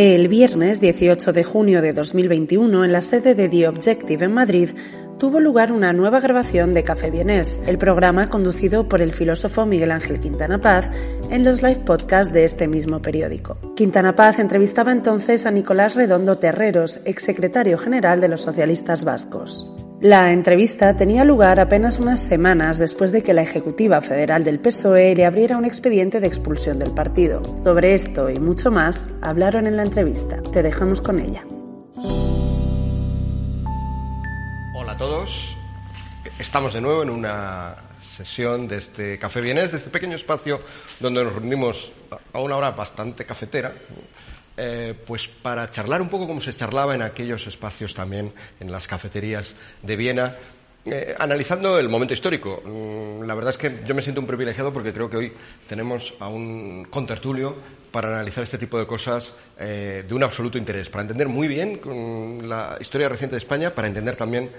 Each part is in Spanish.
El viernes 18 de junio de 2021, en la sede de The Objective en Madrid, tuvo lugar una nueva grabación de Café Vienés, el programa conducido por el filósofo Miguel Ángel Quintana Paz en los live podcasts de este mismo periódico. Quintana Paz entrevistaba entonces a Nicolás Redondo Terreros, exsecretario general de los socialistas vascos. La entrevista tenía lugar apenas unas semanas después de que la Ejecutiva Federal del PSOE le abriera un expediente de expulsión del partido. Sobre esto y mucho más hablaron en la entrevista. Te dejamos con ella. Hola a todos. Estamos de nuevo en una sesión de este Café Vienés, de este pequeño espacio donde nos reunimos a una hora bastante cafetera eh, pues para charlar un poco como se charlaba en aquellos espacios también, en las cafeterías de Viena, eh, analizando el momento histórico. Mm, la verdad es que yo me siento un privilegiado porque creo que hoy tenemos a un contertulio para analizar este tipo de cosas eh, de un absoluto interés, para entender muy bien la historia reciente de España, para entender también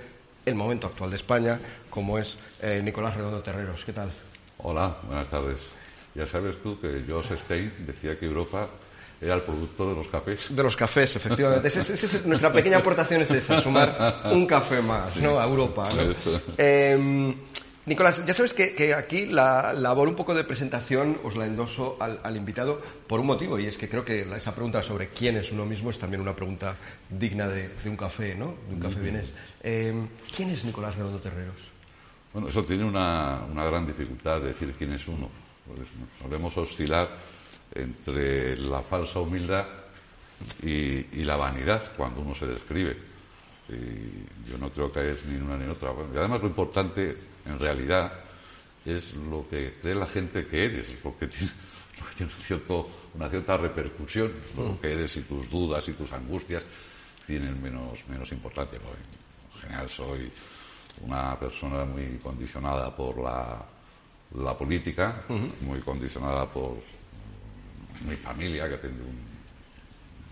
el momento actual de España, como es Nicolás Redondo Terreros. ¿Qué tal? Hola, buenas tardes. Ya sabes tú que George Stein decía que Europa era el producto de los cafés. De los cafés, efectivamente. nuestra pequeña aportación es esa, sumar un café más ¿no? a Europa. Em, Nicolás, ya sabes que, aquí la labor un poco de presentación os la endoso al, invitado por un motivo, y es que creo que esa pregunta sobre quién es uno mismo es también una pregunta digna de, un café, ¿no? De un café vienes. Em, ¿Quién es Nicolás Redondo Terreros? Bueno, eso tiene una, gran dificultad de decir quién es uno. Pues solemos oscilar entre la falsa humildad y, la vanidad cuando uno se describe. Y yo no creo que es ni una ni otra. y además lo importante, en realidad, es lo que cree la gente que eres, porque tiene, una cierta repercusión. Lo que eres y tus dudas y tus angustias tienen menos, menos importancia. En general soy una persona muy condicionada por la, la política, muy condicionada por mi familia, que tiene un,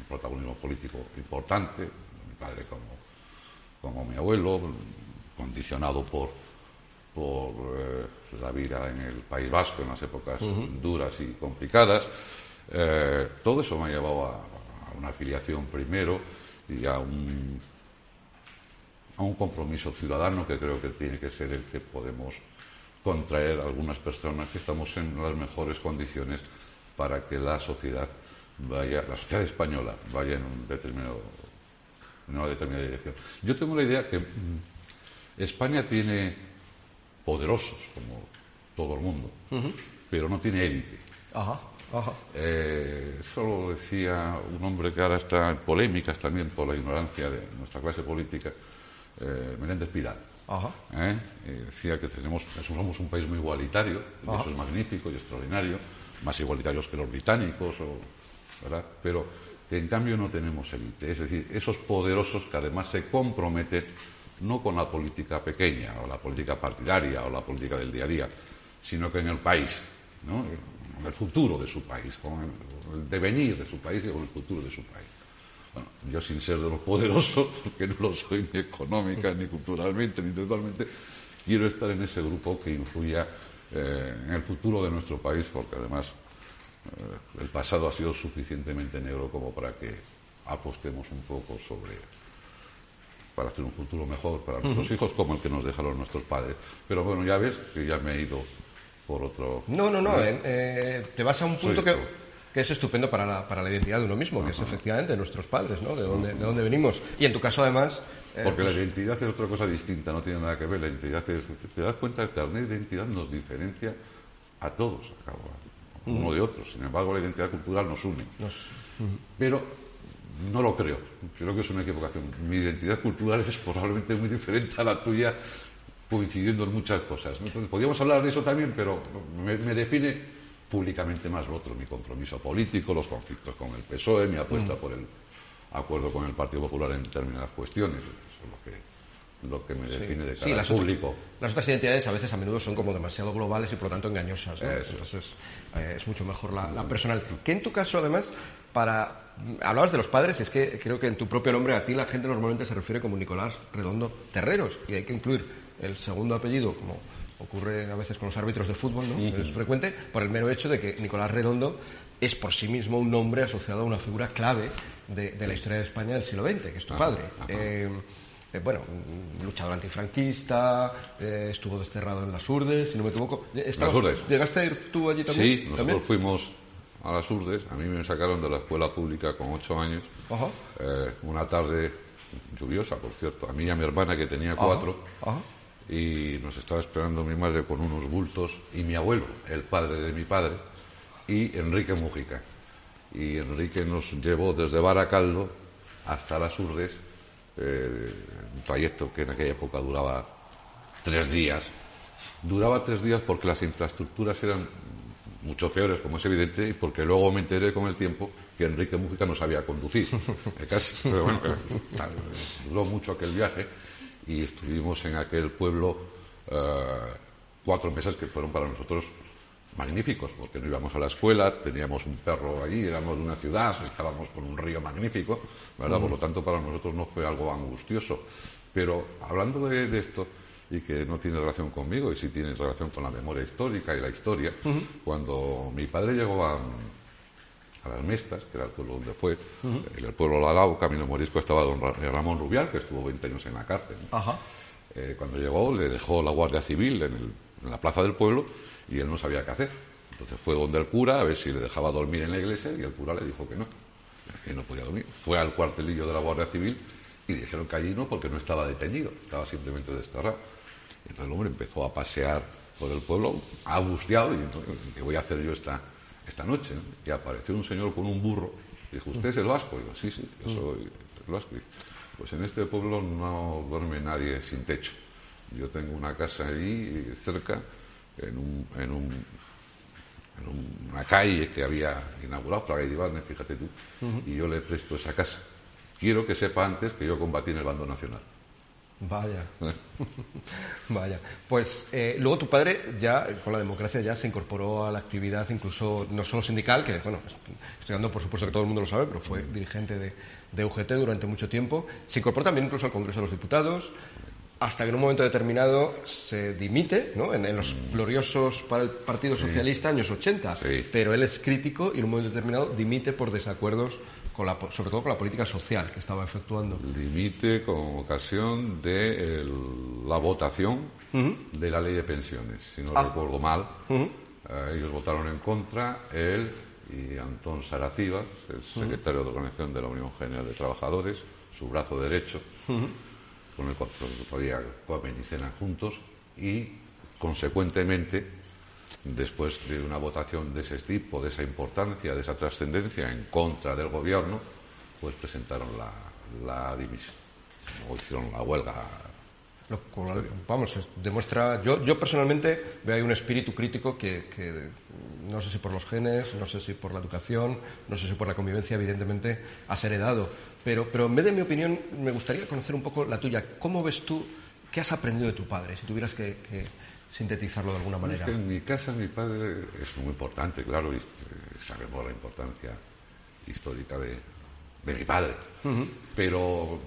protagonismo político importante, mi padre como, como mi abuelo, condicionado por, por eh, la vida en el País Vasco en las épocas duras y complicadas. Eh, todo eso me ha llevado a, una afiliación primero y a un, a un compromiso ciudadano que creo que tiene que ser el que podemos contraer a algunas personas que estamos en las mejores condiciones para que la sociedad vaya, la sociedad española vaya en un determinado, en una determinada dirección. Yo tengo la idea que mm, España tiene poderosos, como todo el mundo, pero no tiene élite. Ajá, ajá. Eh, eso lo decía un hombre que ahora está en polémicas también por la ignorancia de nuestra clase política, eh, Menéndez Pidal. Ajá. ¿Eh? decía que tenemos, somos un país muy igualitario, y eso es magnífico y extraordinario, más igualitarios que los británicos, ¿verdad? pero en cambio no tenemos élite. Es decir, esos poderosos que además se comprometen no con la política pequeña o la política partidaria o la política del día a día, sino que en el país, ¿no? con el futuro de su país, con el, devenir de su país y con el futuro de su país. Bueno, yo sin ser de los poderosos, porque no lo soy ni económica, ni culturalmente, ni intelectualmente, quiero estar en ese grupo que influya eh, en el futuro de nuestro país, porque además eh, el pasado ha sido suficientemente negro como para que apostemos un poco sobre para hacer un futuro mejor para nuestros hijos como el que nos dejaron nuestros padres. Pero bueno, ya ves que ya me he ido por otro... No, no, no, eh, te vas a un punto que, que, es estupendo para la, para la identidad de uno mismo, que es efectivamente nuestros padres, ¿no? De dónde, de dónde venimos. Y en tu caso, además, eh, Porque la pues identidad es otra cosa distinta, no tiene nada que ver. La identidad es, te das cuenta, el carnet de identidad nos diferencia a todos, a cada uno de otros. Sin embargo, la identidad cultural nos une. Pero no lo creo. Creo que es una equivocación. Mi identidad cultural es probablemente muy diferente a la tuya, coincidiendo en muchas cosas. Entonces, podríamos hablar de eso también, pero me, define públicamente más lo otro, mi compromiso político, los conflictos con el PSOE, mi apuesta por el acuerdo con el Partido Popular en determinadas cuestiones. Eso es lo que lo que me define de cara las público. Otras, las otras identidades a veces a menudo son como demasiado globales y por lo tanto engañosas. Entonces eh, es mucho mejor la, personal. Que en tu caso, además, para. Hablabas de los padres, es que creo que en tu propio nombre a ti la gente normalmente se refiere como Nicolás Redondo Terreros, y hay que incluir el segundo apellido, como ocurre a veces con los árbitros de fútbol, ¿no? Es frecuente, por el mero hecho de que Nicolás Redondo es por sí mismo un nombre asociado a una figura clave de, la historia de España del siglo XX, que es tu padre. Eh, eh, bueno, luchador antifranquista, eh, estuvo desterrado en las Urdes, si no me equivoco. ¿Las Urdes? ¿Llegaste a ir tú allí también? Sí, nosotros fuimos a las Urdes. A mí me sacaron de la escuela pública con ocho años. Una tarde lluviosa, por cierto. A mí y a mi hermana, que tenía cuatro. Y nos estaba esperando mi madre con unos bultos. Y mi abuelo, el padre de mi padre, y Enrique Mujica. Y Enrique nos llevó desde Baracaldo hasta las Urdes eh, un trayecto que en aquella época duraba tres días. Duraba tres días porque las infraestructuras eran mucho peores, como es evidente, y porque luego me enteré con el tiempo que Enrique Mújica no sabía conducir. Eh, casi, pero bueno, duró mucho aquel viaje y estuvimos en aquel pueblo cuatro meses que fueron para nosotros magníficos, porque no íbamos a la escuela, teníamos un perro allí, éramos de una ciudad, estábamos con un río magnífico, ¿verdad? Por lo tanto, para nosotros no fue algo angustioso. Pero hablando de, esto, y que no tiene relación conmigo, y sí tiene relación con la memoria histórica y la historia, cuando mi padre llegó a, las Mestas, que era el pueblo donde fue, en el pueblo Lalao, Camino Morisco, estaba don Ramón Rubial, que estuvo 20 años en la cárcel. Eh, cuando llegó, le dejó la Guardia Civil en la plaza del pueblo y él no sabía qué hacer. Entonces fue donde el cura a ver si le dejaba dormir en la iglesia y el cura le dijo que no, que no podía dormir. Fue al cuartelillo de la Guardia Civil y dijeron que allí no porque no estaba detenido, estaba simplemente desterrado. Entonces el hombre empezó a pasear por el pueblo angustiado y entonces, ¿qué voy a hacer yo esta, esta noche? Y apareció un señor con un burro. Dijo, ¿usted es el vasco? Y digo, sí, sí, yo soy el vasco. pues en este pueblo no duerme nadie sin techo. Yo tengo una casa allí cerca en, un, en, un, en una calle que había inaugurado, la calle fíjate tú, y yo le presto esa casa. Quiero que sepa antes que yo combatí en el bando nacional. Vaya, vaya. Pues eh, luego tu padre ya con la democracia ya se incorporó a la actividad incluso no solo sindical, que bueno, estoy dando por supuesto que todo el mundo lo sabe, pero fue dirigente de, de UGT durante mucho tiempo. Se incorporó también incluso al Congreso de los Diputados, hasta que en un momento determinado se dimite, ¿no? en, los gloriosos para el Partido Socialista años 80, pero él es crítico y en un momento determinado dimite por desacuerdos, con la, sobre todo con la política social que estaba efectuando. Dimite con ocasión de la votación de la ley de pensiones, si no ah. recuerdo mal. Eh, ellos votaron en contra, él y Antón Saracivas, el secretario de Organización de la Unión General de Trabajadores, su brazo derecho con el cual todavía comen y cenan juntos y, consecuentemente, después de una votación de ese tipo, de esa importancia, de esa trascendencia en contra del gobierno, pues presentaron la, dimisión o hicieron la huelga. vamos, demuestra. Yo, yo personalmente veo ahí un espíritu crítico que, que, no sé si por los genes, no sé si por la educación, no sé si por la convivencia, evidentemente, has heredado. Pero, pero en vez de mi opinión, me gustaría conocer un poco la tuya. ¿Cómo ves tú, qué has aprendido de tu padre, si tuvieras que, sintetizarlo de alguna manera? en mi casa mi padre es muy importante, claro, y eh, sabemos la importancia histórica de, mi padre. Pero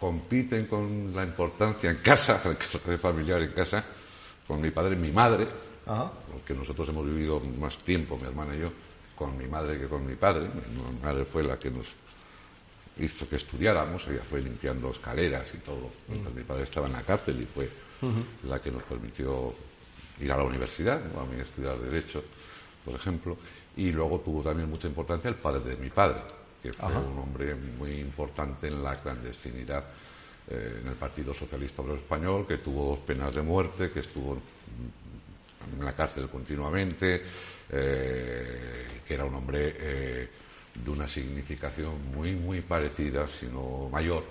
compiten con la importancia en casa, de familiar en casa, con mi padre y mi madre, porque nosotros hemos vivido más tiempo, mi hermana y yo, con mi madre que con mi padre. Mi madre fue la que nos hizo que estudiáramos, ella fue limpiando escaleras y todo. mi padre estaba en la cárcel y fue la que nos permitió ir a la universidad, a mí estudiar Derecho, por ejemplo. Y luego tuvo también mucha importancia el padre de mi padre, que fue un hombre muy importante en la clandestinidad eh, en el Partido Socialista Obrero Español, que tuvo dos penas de muerte, que estuvo en la cárcel continuamente, eh, que era un hombre eh, de una significación muy, muy parecida, sino mayor,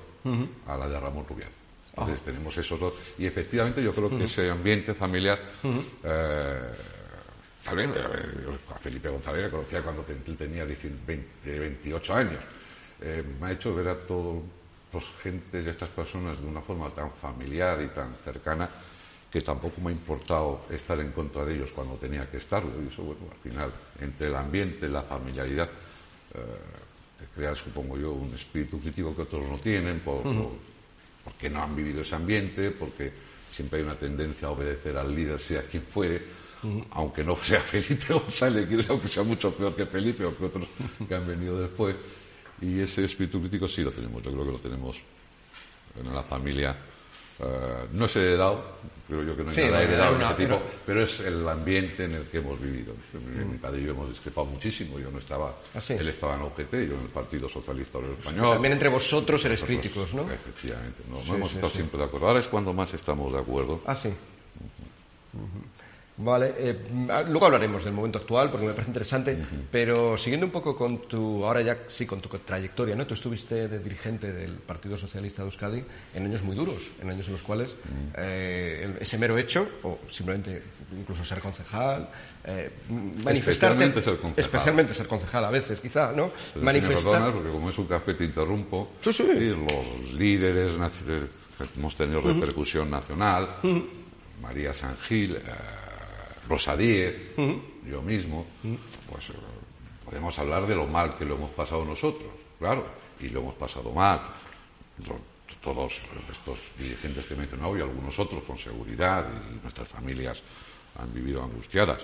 a la de Ramón Rubial. Entonces tenemos esos dos. Y efectivamente yo creo que ese ambiente familiar eh, tal vez, a Felipe González le conocía cuando tenía 28 años. Eh, me ha hecho ver a todos los gentes y estas personas de una forma tan familiar y tan cercana que tampoco me ha importado estar en contra de ellos cuando tenía que estarlo. Y eso, bueno, al final, entre el ambiente, la familiaridad, eh, crear, supongo yo, un espíritu crítico que otros no tienen, porque no han vivido ese ambiente, porque siempre hay una tendencia a obedecer al líder, sea quien fuere, aunque no sea Felipe González, aunque sea mucho peor que Felipe o que otros que han venido después. Y ese espíritu crítico sí lo tenemos, yo creo que lo tenemos en la familia eh, no es heredado, creo yo que no hay nada heredado de ese tipo, pero... es el ambiente en el que hemos vivido. Mi, padre y yo hemos discrepado muchísimo, yo no estaba, ¿Ah, él estaba en OGT, yo en el Partido Socialista Obrero Español. También entre vosotros eres críticos, ¿no? Efectivamente, no, hemos estado siempre de acuerdo. Ahora es cuando más estamos de acuerdo. Ah, sí. Vale, eh, luego hablaremos del momento actual porque me parece interesante, pero siguiendo un poco con tu, ahora ya sí, con tu trayectoria, ¿no? Tú estuviste de dirigente del Partido Socialista de Euskadi en años muy duros, en años en los cuales eh, ese mero hecho, o simplemente incluso ser concejal, eh, manifestarte... Especialmente ser concejal. Especialmente ser concejal a veces, quizá, ¿no? Manifestar... porque como es un café te interrumpo, sí, sí. los líderes hemos tenido repercusión nacional, María San Gil... Rosa yo mismo, pues eh, podemos hablar de lo mal que lo hemos pasado nosotros, claro, y lo hemos pasado mal. todos estos dirigentes que he mencionado y algunos otros con seguridad y nuestras familias han vivido angustiadas.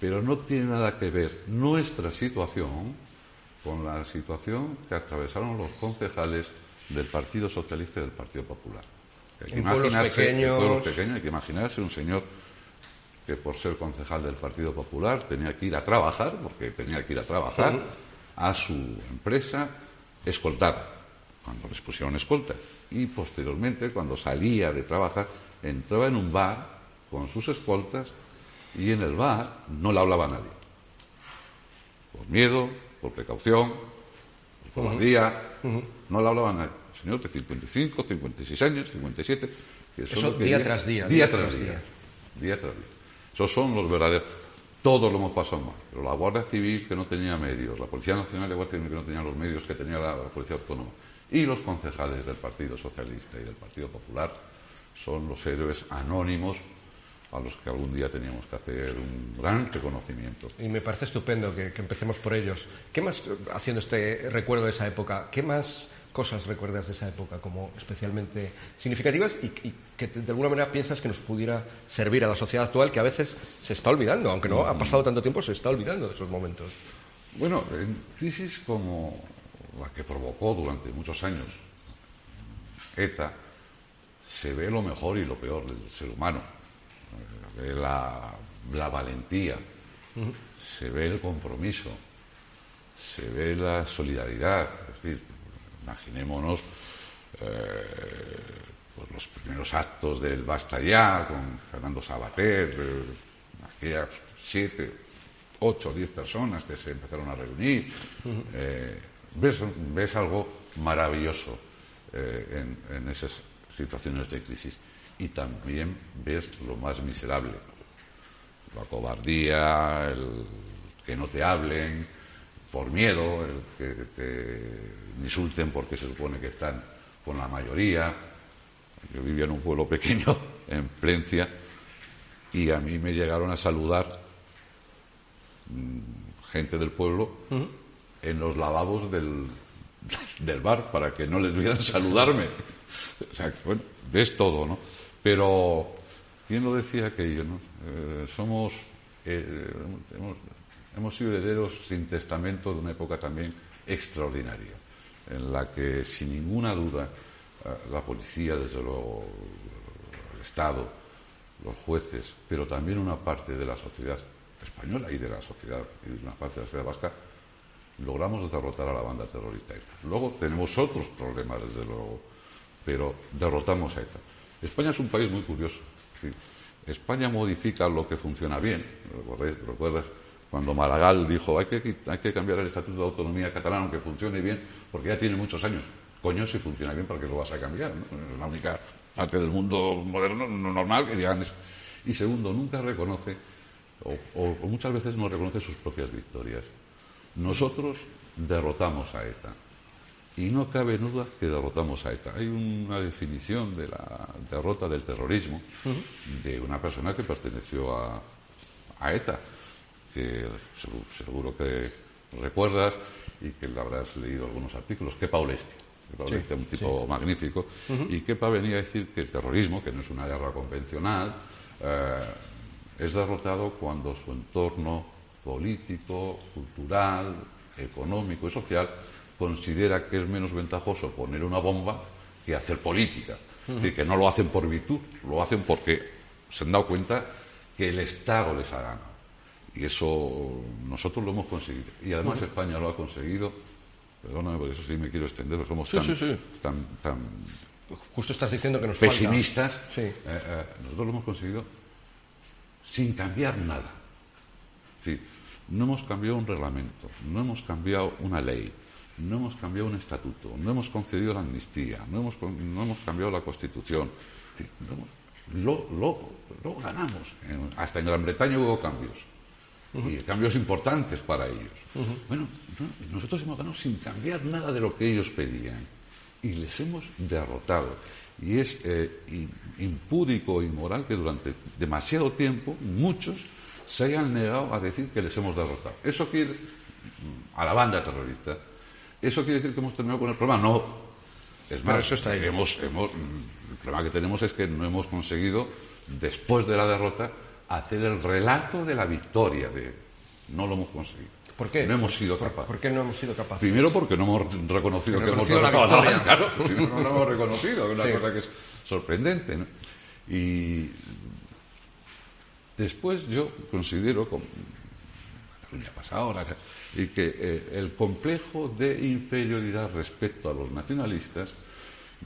Pero no tiene nada que ver nuestra situación con la situación que atravesaron los concejales del Partido Socialista y del Partido Popular. Hay que imaginarse, pequeños... hay que imaginarse un señor que por ser concejal del Partido Popular tenía que ir a trabajar, porque tenía que ir a trabajar, a su empresa, escoltar, cuando les pusieron escolta. Y posteriormente, cuando salía de trabajar, entraba en un bar con sus escoltas y en el bar no le hablaba a nadie. Por miedo, por precaución, por cobardía, no le hablaba a nadie. señor de 55, 56 años, 57. Que Eso día tras día. Día, tras día. Día tras día. Esos son los verdaderos. Todos lo hemos pasado mal. Pero la Guardia Civil que no tenía medios, la Policía Nacional y la Guardia Civil que no tenía los medios que tenía la, Policía Autónoma, y los concejales del Partido Socialista y del Partido Popular son los héroes anónimos a los que algún día teníamos que hacer un gran reconocimiento. Y me parece estupendo que, que empecemos por ellos. ¿Qué más, haciendo este recuerdo de esa época, qué más cosas recuerdas de esa época como especialmente significativas y, que de alguna manera piensas que nos pudiera servir a la sociedad actual que a veces se está olvidando, aunque no ha pasado tanto tiempo, se está olvidando de esos momentos? Bueno, en crisis como la que provocó durante muchos años ETA, se ve lo mejor y lo peor del ser humano. Se ve la, valentía, se ve el compromiso, se ve la solidaridad. Es decir, Imaginémonos eh, pues los primeros actos del Basta Ya con Fernando Sabater, eh, aquellas siete, ocho, diez personas que se empezaron a reunir. Eh, ves, algo maravilloso en, en esas situaciones de crisis y también ves lo más miserable, la cobardía, el que no te hablen por miedo, el que te insulten porque se supone que están con la mayoría. Yo vivía en un pueblo pequeño, en Plencia, y a mí me llegaron a saludar mm, gente del pueblo en los lavabos del, del, bar para que no les vieran saludarme. O sea, bueno, ves todo, ¿no? Pero, ¿quién lo decía aquello, no? Eh, somos, eh, hemos sido herederos sin testamento de una época también extraordinaria en la que, sin ninguna duda, eh, la policía, desde luego, el Estado, los jueces, pero también una parte de la sociedad española y de la sociedad y de una parte de la sociedad vasca, logramos derrotar a la banda terrorista. Luego tenemos otros problemas, desde luego, pero derrotamos a ETA. España es un país muy curioso. España modifica lo que funciona bien. ¿Recuerdas? Cuando Maragall dijo hay que, hay que cambiar el Estatuto de Autonomía catalán aunque funcione bien, porque ya tiene muchos años. Coño, si funciona bien, ¿para qué lo vas a cambiar? Es la única parte del mundo moderno normal que digan eso. Y segundo, nunca reconoce o, muchas veces no reconoce sus propias victorias. Nosotros derrotamos a ETA. Y no cabe duda que derrotamos a ETA. Hay una definición de la derrota del terrorismo de una persona que perteneció a, ETA, que seguro, que recuerdas y que le habrás leído algunos artículos, que Paulesti. Que un tipo magnífico. Y Kepa venía a decir que el terrorismo, que no es una guerra convencional, eh, es derrotado cuando su entorno político, cultural, económico y social considera que es menos ventajoso poner una bomba que hacer política. Es decir, que no lo hacen por virtud, lo hacen porque se han dado cuenta que el Estado les ha ganado. Y eso nosotros lo hemos conseguido. Y además España lo ha conseguido. Perdóname, por eso sí me quiero extender, somos tan, tan, Justo estás diciendo que nos pesimistas. Eh, eh, nosotros lo hemos conseguido sin cambiar nada. no hemos cambiado un reglamento, no hemos cambiado una ley, no hemos cambiado un estatuto, no hemos concedido la amnistía, no hemos, no hemos cambiado la Constitución. lo, lo, ganamos. hasta en Gran Bretaña hubo cambios. Y cambios importantes para ellos. Bueno, nosotros hemos ganado sin cambiar nada de lo que ellos pedían. Y les hemos derrotado. Y es eh, impúdico e inmoral que durante demasiado tiempo muchos se hayan negado a decir que les hemos derrotado. Eso quiere, mm, a la banda terrorista, ¿eso quiere decir que hemos terminado con el problema? No. Es más, eso está hemos, hemos, mm, el problema que tenemos es que no hemos conseguido, después de la derrota, hacer el relato de la victoria. De, no lo hemos conseguido. ¿Por qué? No hemos sido capaces. ¿Por qué no hemos sido capaces? Primero porque no hemos reconocido que hemos derrotado la Claro, no lo hemos reconocido, es una cosa que es sorprendente. Y después yo considero, como Cataluña pasa ahora, y que eh, el complejo de inferioridad respecto a los nacionalistas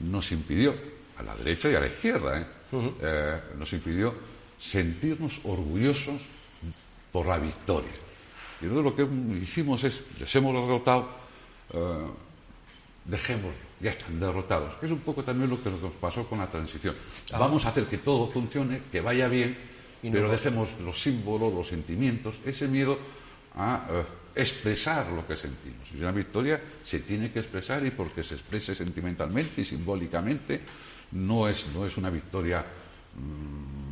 nos impidió, a la derecha y a la izquierda, ¿eh? Eh, nos impidió sentirnos orgullosos por la victoria. Y entonces lo que hicimos es, les hemos derrotado, dejémoslo, ya están derrotados. Que es un poco también lo que nos pasó con la transición. Ah. Vamos a hacer que todo funcione, que vaya bien, pero dejemos los símbolos, los sentimientos, ese miedo a eh, expresar lo que sentimos. Y una victoria se tiene que expresar y porque se exprese sentimentalmente y simbólicamente no es, no es una victoria mm,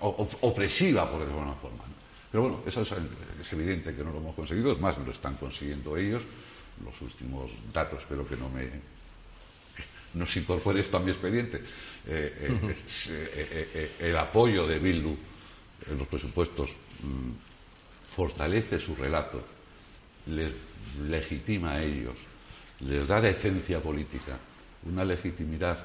opresiva, por decirlo de alguna forma. Pero bueno, eso es, es evidente que no lo hemos conseguido, es más, lo están consiguiendo ellos los últimos datos, espero que no me nos incorpore esto a mi expediente. Eh, eh, eh, el apoyo de Bildu en los presupuestos mm, fortalece su relato, les legitima a ellos, les da decencia política, una legitimidad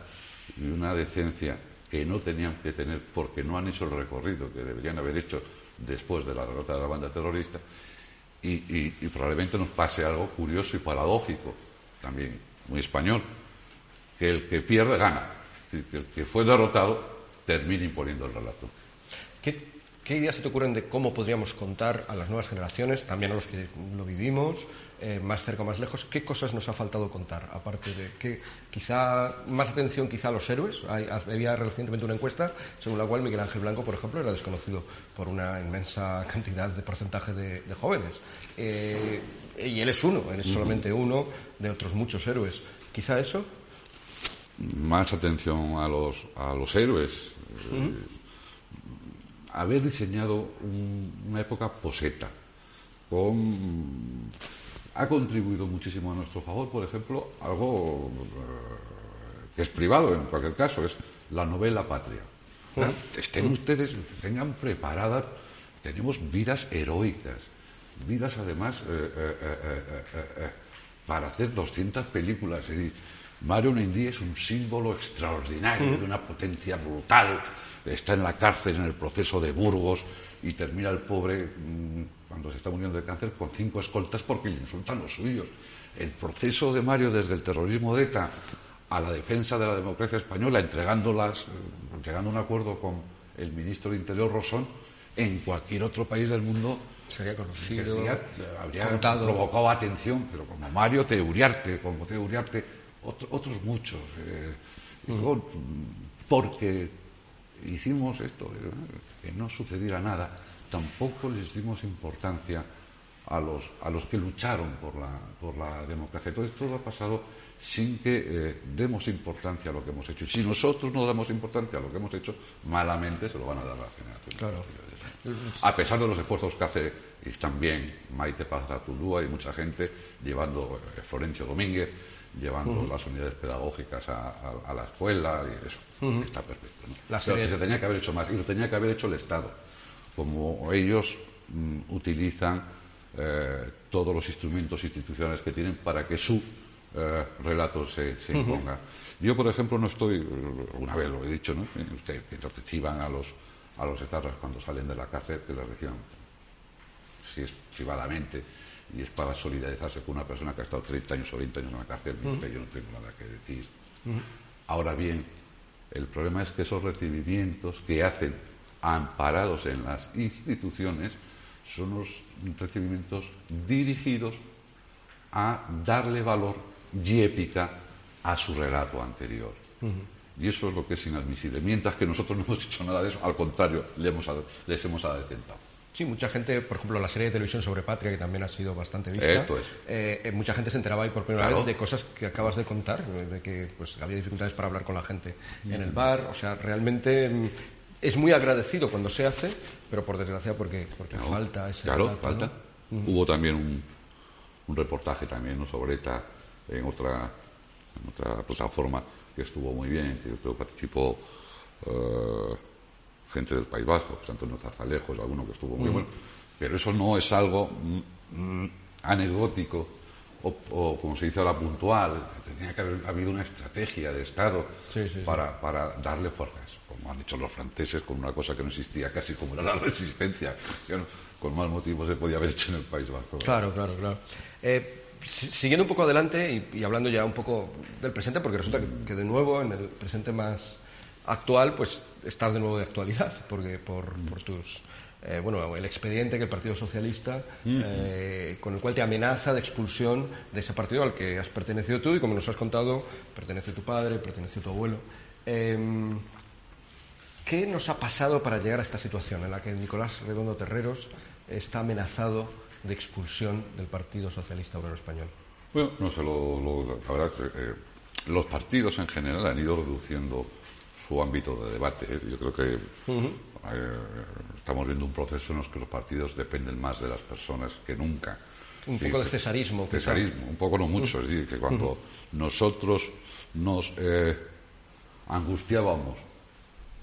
y una decencia que no tenían que tener porque no han hecho el recorrido que deberían haber hecho después de la derrota de la banda terrorista y, probablemente nos pase algo curioso y paradójico, también muy español, que el que pierde gana, que el que fue derrotado termina imponiendo el relato. ¿Qué, ideas se te ocurren de cómo podríamos contar a las nuevas generaciones, también a los que lo vivimos, eh, más cerca o más lejos, qué cosas nos ha faltado contar? Aparte de que quizá más atención quizá a los héroes. había recientemente una encuesta según la cual Miguel Ángel Blanco, por ejemplo, era desconocido por una inmensa cantidad de porcentaje de, jóvenes. Eh, y él es uno, él es solamente uno de otros muchos héroes. Quizá eso. Más atención a los, a los héroes. Eh, haber diseñado una época poseta, con ha contribuido muchísimo a nuestro favor, por ejemplo, algo eh, que es privado en cualquier caso, es la novela patria. Estén ustedes, tengan preparadas, tenemos vidas heroicas, vidas además eh, eh, para hacer 200 películas. Mario Nindí es un símbolo extraordinario de una potencia brutal. Está en la cárcel en el proceso de Burgos y termina el pobre mm, cuando se está muriendo de cáncer con cinco escoltas porque le insultan los suyos. El proceso de Mario desde el terrorismo de ETA a la defensa de la democracia española, entregándolas, eh, llegando a un acuerdo con el ministro de Interior Rosón, en cualquier otro país del mundo sería conocido, habría, provocado atención, pero como Mario Teuriarte, como Teuriarte, otros muchos. Eh, porque hicimos esto, eh, que no sucediera nada, tampoco les dimos importancia a los, a los que lucharon por la, por la democracia. Entonces todo ha pasado sin que eh, demos importancia a lo que hemos hecho. Si nosotros no damos importancia a lo que hemos hecho, malamente se lo van a dar a la generación. Claro. A pesar de los esfuerzos que hace y también Maite Pazatulúa y mucha gente llevando eh, Florencio Domínguez, llevando las unidades pedagógicas a, la escuela y eso está perfecto. se tenía que haber hecho más y lo tenía que haber hecho el Estado, como ellos mm, utilizan eh, todos los instrumentos institucionales que tienen para que su eh, relato se, imponga. Yo, por ejemplo, no estoy, una vez lo he dicho, ¿no? Usted, que reciban a los, a los etarras cuando salen de la cárcel, que les reciban, si es privadamente, y es para solidarizarse con una persona que ha estado 30 años o 20 años en la cárcel, yo no tengo nada que decir. Ahora bien, el problema es que esos recibimientos que hacen amparados en las instituciones son los recibimientos dirigidos a darle valor y épica a su relato anterior. Y eso es lo que es inadmisible. Mientras que nosotros no hemos hecho nada de eso, al contrario, les hemos adecentado. Sí, mucha gente, por ejemplo, la serie de televisión sobre Patria, que también ha sido bastante vista, Esto es. Eh, eh, mucha gente se enteraba ahí por primera vez de cosas que acabas de contar, de que pues, había dificultades para hablar con la gente en el bar. O sea, realmente mm, es muy agradecido cuando se hace, pero por desgracia porque, porque falta ese Claro, falta. Hubo también un, un reportaje también sobre ETA en otra, en otra plataforma que estuvo muy bien, que participó eh, gente del País Vasco, José Antonio Zarzalejos, alguno que estuvo muy bueno, pero eso no es algo mm, anecdótico o, como se dice ahora, puntual. Tenía que haber habido una estrategia de Estado para, para, darle fuerzas, como han hecho los franceses con una cosa que no existía casi como era la resistencia, que con más motivos se podía haber hecho en el País Vasco. Claro, claro, claro. Eh, siguiendo un poco adelante y, hablando ya un poco del presente, porque resulta que, de nuevo en el presente más actual, pues estás de nuevo de actualidad, porque por, tus eh, bueno, el expediente que el Partido Socialista, eh, con el cual te amenaza de expulsión de ese partido al que has pertenecido tú y como nos has contado, pertenece tu padre, pertenece tu abuelo. Em, ¿Qué nos ha pasado para llegar a esta situación en la que Nicolás Redondo Terreros está amenazado de expulsión del Partido Socialista Obrero Español? Bueno, no sé, lo, la verdad que eh, los partidos en general han ido reduciendo su ámbito de debate. ¿eh? Yo creo que eh, estamos viendo un proceso en el que los partidos dependen más de las personas que nunca. Un poco de cesarismo. Cesarismo, un poco no mucho. Es decir, que cuando nosotros nos angustiábamos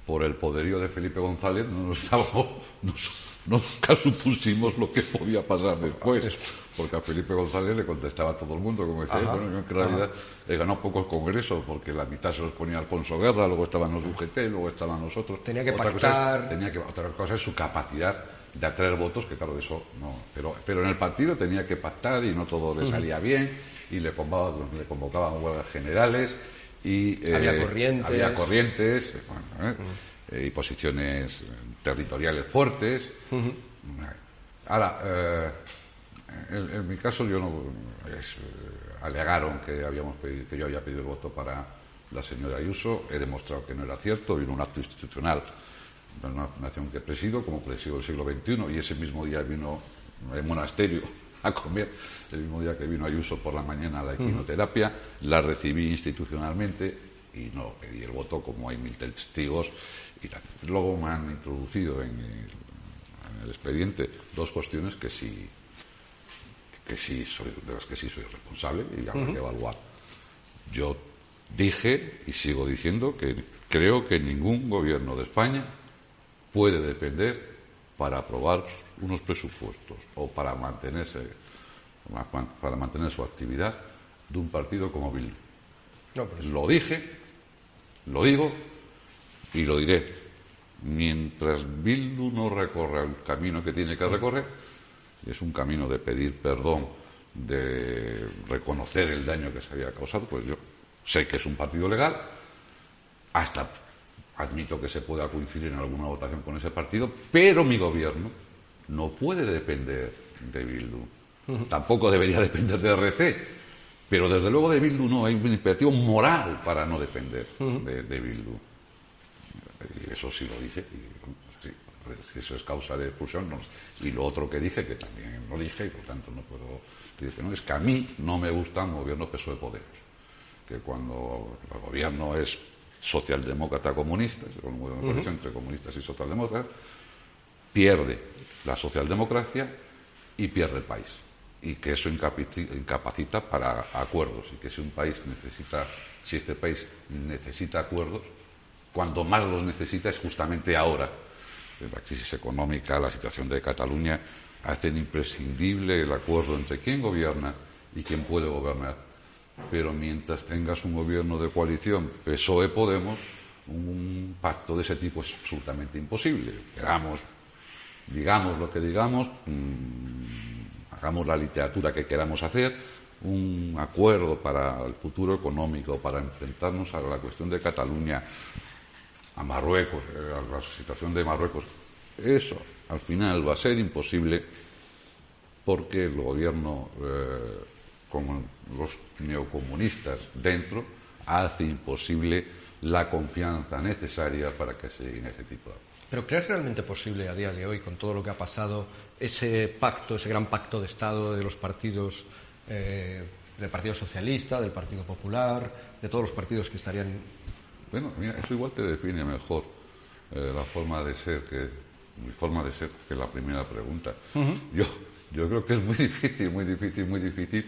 por el poderío de Felipe González, no nos estábamos, nunca supusimos lo que podía pasar después, porque a Felipe González le contestaba a todo el mundo, como decía, bueno, yo en realidad he ganado pocos congresos, porque la mitad se los ponía Alfonso Guerra, luego estaban los UGT, luego estaban nosotros. Tenía que otra pactar. tenía que, otra cosa es su capacidad de atraer votos, que claro, eso no. Pero, pero en el partido tenía que pactar y no todo le salía bien, y le, convocaban, le convocaban huelgas generales, y había eh, corrientes, había corrientes ¿eh? Eh, y posiciones territoriales fuertes. Ahora, en, mi caso yo no alegaron que habíamos que yo había pedido el voto para la señora Ayuso, he demostrado que no era cierto, vino un acto institucional de una nación que presido, como presido del siglo XXI, y ese mismo día vino el monasterio a comer el mismo día que vino Ayuso por la mañana a la equinoterapia, la recibí institucionalmente y no pedí el voto como hay mil testigos. Y luego me han introducido en el, expediente dos cuestiones que sí, que sí soy, de las que sí soy responsable y habrá que evaluar. Yo dije y sigo diciendo que creo que ningún gobierno de España puede depender para aprobar unos presupuestos o para mantenerse para mantener su actividad de un partido como Bildu. Lo dije, lo digo y lo diré. Mientras Bildu no recorra el camino que tiene que recorrer, es un camino de pedir perdón, de reconocer el daño que se había causado, pues yo sé que es un partido legal, hasta admito que se pueda coincidir en alguna votación con ese partido, pero mi gobierno no puede depender de Bildu. Tampoco debería depender de RC, pero desde luego de Bildu no, hay un imperativo moral para no depender de, Bildu. Y eso sí lo dije. si eso es causa de expulsión, no Y lo otro que dije, que también lo dije y por tanto no puedo decir no, es que a mí no me gusta un gobierno PSOE Podemos. Que cuando el gobierno es socialdemócrata comunista, entre comunistas y socialdemócratas, pierde la socialdemocracia y pierde el país. Y que eso incapacita para acuerdos. Y que si un país necesita, si este país necesita acuerdos, cuando más los necesita es justamente ahora. La crisis económica, la situación de Cataluña, hacen imprescindible el acuerdo entre quién gobierna y quién puede gobernar. Pero mientras tengas un gobierno de coalición PSOE-Podemos, un pacto de ese tipo es absolutamente imposible. Queramos, digamos lo que digamos, mm, hagamos la literatura que queramos hacer, un acuerdo para el futuro económico, para enfrentarnos a la cuestión de Cataluña, a Marruecos, eh, a la situación de Marruecos. Eso al final va a ser imposible porque el gobierno, eh, con los neocomunistas dentro, hace imposible la confianza necesaria para que se lleguen ese tipo de ¿Pero crees realmente posible a día de hoy, con todo lo que ha pasado, ese pacto, ese gran pacto de Estado de los partidos, eh, del Partido Socialista, del Partido Popular, de todos los partidos que estarían bueno, mira, eso igual te define mejor eh, la forma de ser que mi forma de ser que la primera pregunta. Yo yo creo que es muy difícil, muy difícil, muy difícil,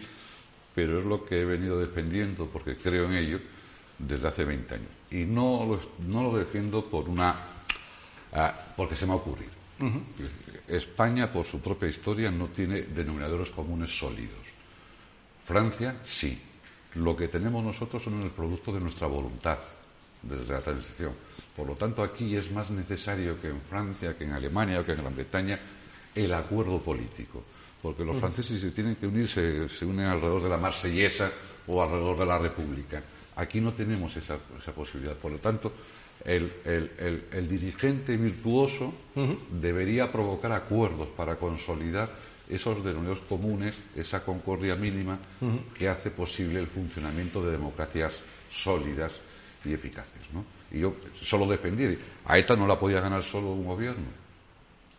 pero es lo que he venido defendiendo porque creo en ello desde hace 20 años. Y no lo, no lo defiendo por una ah, porque se me ha ocurrido. España, por su propia historia, no tiene denominadores comunes sólidos. Francia, sí. Lo que tenemos nosotros son el producto de nuestra voluntad desde la transición. Por lo tanto, aquí es más necesario que en Francia, que en Alemania o que en Gran Bretaña el acuerdo político. Porque los franceses, si tienen que unirse, se unen alrededor de la marsellesa o alrededor de la república. Aquí no tenemos esa, posibilidad. Por lo tanto, el, dirigente virtuoso debería provocar acuerdos para consolidar esos denominados comunes, esa concordia mínima que hace posible el funcionamiento de democracias sólidas y eficaces. ¿no? Y yo solo defendí, a ETA no la podía ganar solo un gobierno,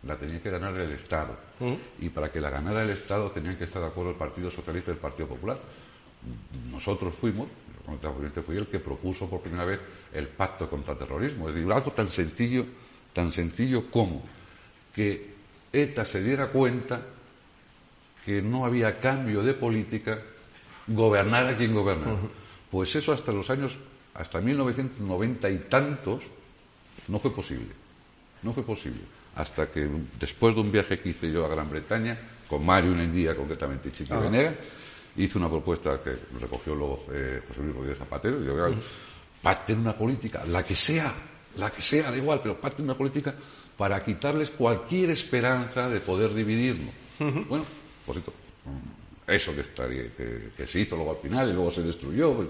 la tenía que ganar el Estado. Y para que la ganara el Estado tenían que estar de acuerdo el Partido Socialista y el Partido Popular. Nosotros fuimos, el fui el que propuso por primera vez el pacto contra el terrorismo. Es decir, algo tan sencillo, tan sencillo como que ETA se diera cuenta que no había cambio de política, gobernar a quien gobernara. Pues eso hasta los años hasta 1990 y tantos no fue posible. No fue posible. Hasta que después de un viaje que hice yo a Gran Bretaña, con Mario día concretamente y Chiqui Venega, hice una propuesta que recogió luego eh, José Luis Rodríguez Zapatero, y yo, pacten una política, la que sea, la que sea, da igual, pero pacten una política para quitarles cualquier esperanza de poder dividirnos. Bueno, pues eso que, estaría, que, se hizo luego al final y luego se destruyó. Pues,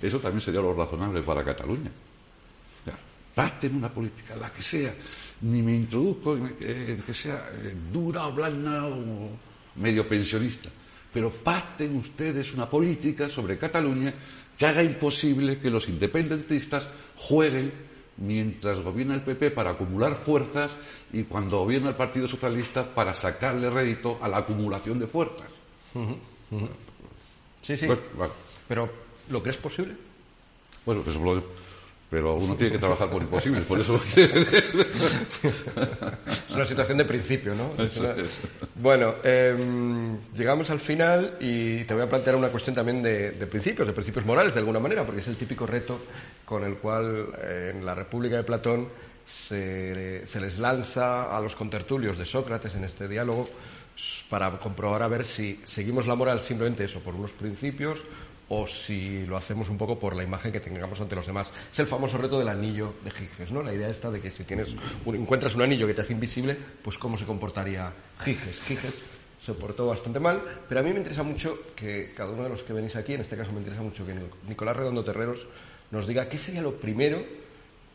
eso también sería lo razonable para Cataluña. en una política, la que sea, ni me introduzco en que sea eh, dura o blanda o medio pensionista, pero pacten ustedes una política sobre Cataluña que haga imposible que los independentistas jueguen mientras gobierna el PP para acumular fuerzas y cuando gobierna el Partido Socialista para sacarle rédito a la acumulación de fuerzas. Sí, sí. Pues, pero ¿Lo crees posible? Bueno, pues, pero uno tiene que trabajar por imposibles, por eso. es una situación de principio, ¿no? Bueno, em, llegamos al final y te voy a plantear una cuestión también de, principios, de principios morales, de alguna manera, porque es el típico reto con el cual eh, en la República de Platón se, se les lanza a los contertulios de Sócrates en este diálogo para comprobar a ver si seguimos la moral simplemente eso, por unos principios o si lo hacemos un poco por la imagen que tengamos ante los demás. Es el famoso reto del anillo de Giges, ¿no? La idea esta de que si tienes encuentras un anillo que te hace invisible, pues cómo se comportaría Giges. Giges se portó bastante mal, pero a mí me interesa mucho que cada uno de los que venís aquí, en este caso me interesa mucho que Nicolás Redondo Terreros nos diga qué sería lo primero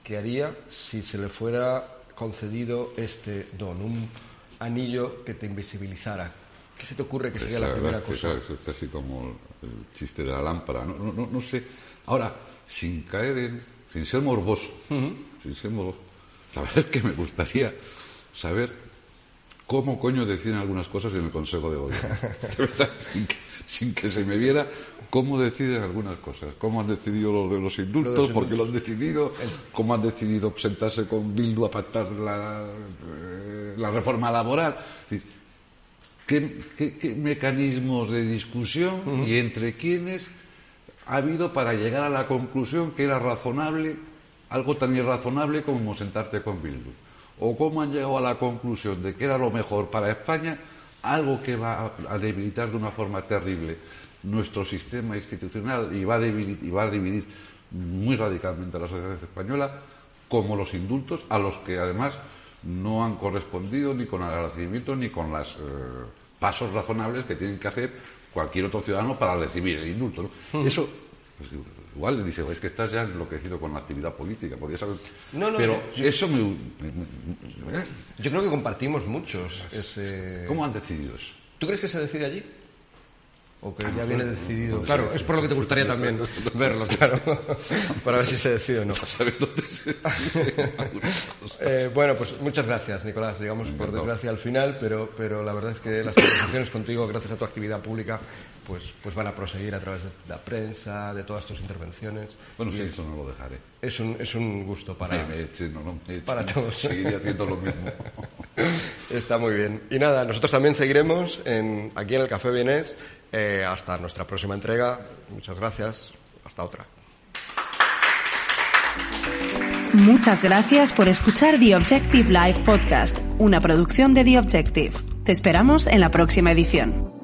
que haría si se le fuera concedido este don, un anillo que te invisibilizara. ¿Qué se te ocurre que sería la primera cosa? Es casi como el chiste de la lámpara. No, no, no, sé. Ahora, sin caer en. sin ser morboso. Sin ser morboso. La verdad es que me gustaría saber cómo coño deciden algunas cosas en el Consejo de Gobierno. De verdad, sin que, se me viera cómo deciden algunas cosas. Cómo han decidido los de los indultos, por qué lo han decidido, cómo han decidido sentarse con Bildu a pactar la, eh, la reforma laboral. ¿Qué, mecanismos de discusión y entre quiénes ha habido para llegar a la conclusión que era razonable, algo tan irrazonable como sentarte con Bildu? ¿O cómo han llegado a la conclusión de que era lo mejor para España, algo que va a debilitar de una forma terrible nuestro sistema institucional y va a dividir, y va a dividir muy radicalmente a la sociedad española, como los indultos, a los que además no han correspondido ni con el agradecimiento ni con los eh, pasos razonables que tienen que hacer cualquier otro ciudadano para recibir el indulto. Eso, pues, igual le dice, es que estás ya enloquecido con la actividad política, podría saber. No, no, Pero eso me, ¿eh? Yo creo que compartimos muchos ese... ¿Cómo han decidido eso? ¿Tú crees que se decide allí? O que ya viene decidido. claro, es por lo que te gustaría también verlo, claro, para ver si se decide o no. eh, bueno, pues muchas gracias, Nicolás, digamos, por desgracia al final, pero, pero la verdad es que las conversaciones contigo, gracias a tu actividad pública, pues, pues van a proseguir a través de la prensa, de todas tus intervenciones. Bueno, sí, eso no lo dejaré. Es un, es un gusto para, para todos. Seguiré haciendo lo mismo. Está muy bien. Y nada, nosotros también seguiremos en, aquí en el Café Vienés eh, hasta nuestra próxima entrega. Muchas gracias. Hasta otra. Muchas gracias por escuchar The Objective Live Podcast, una producción de The Objective. Te esperamos en la próxima edición.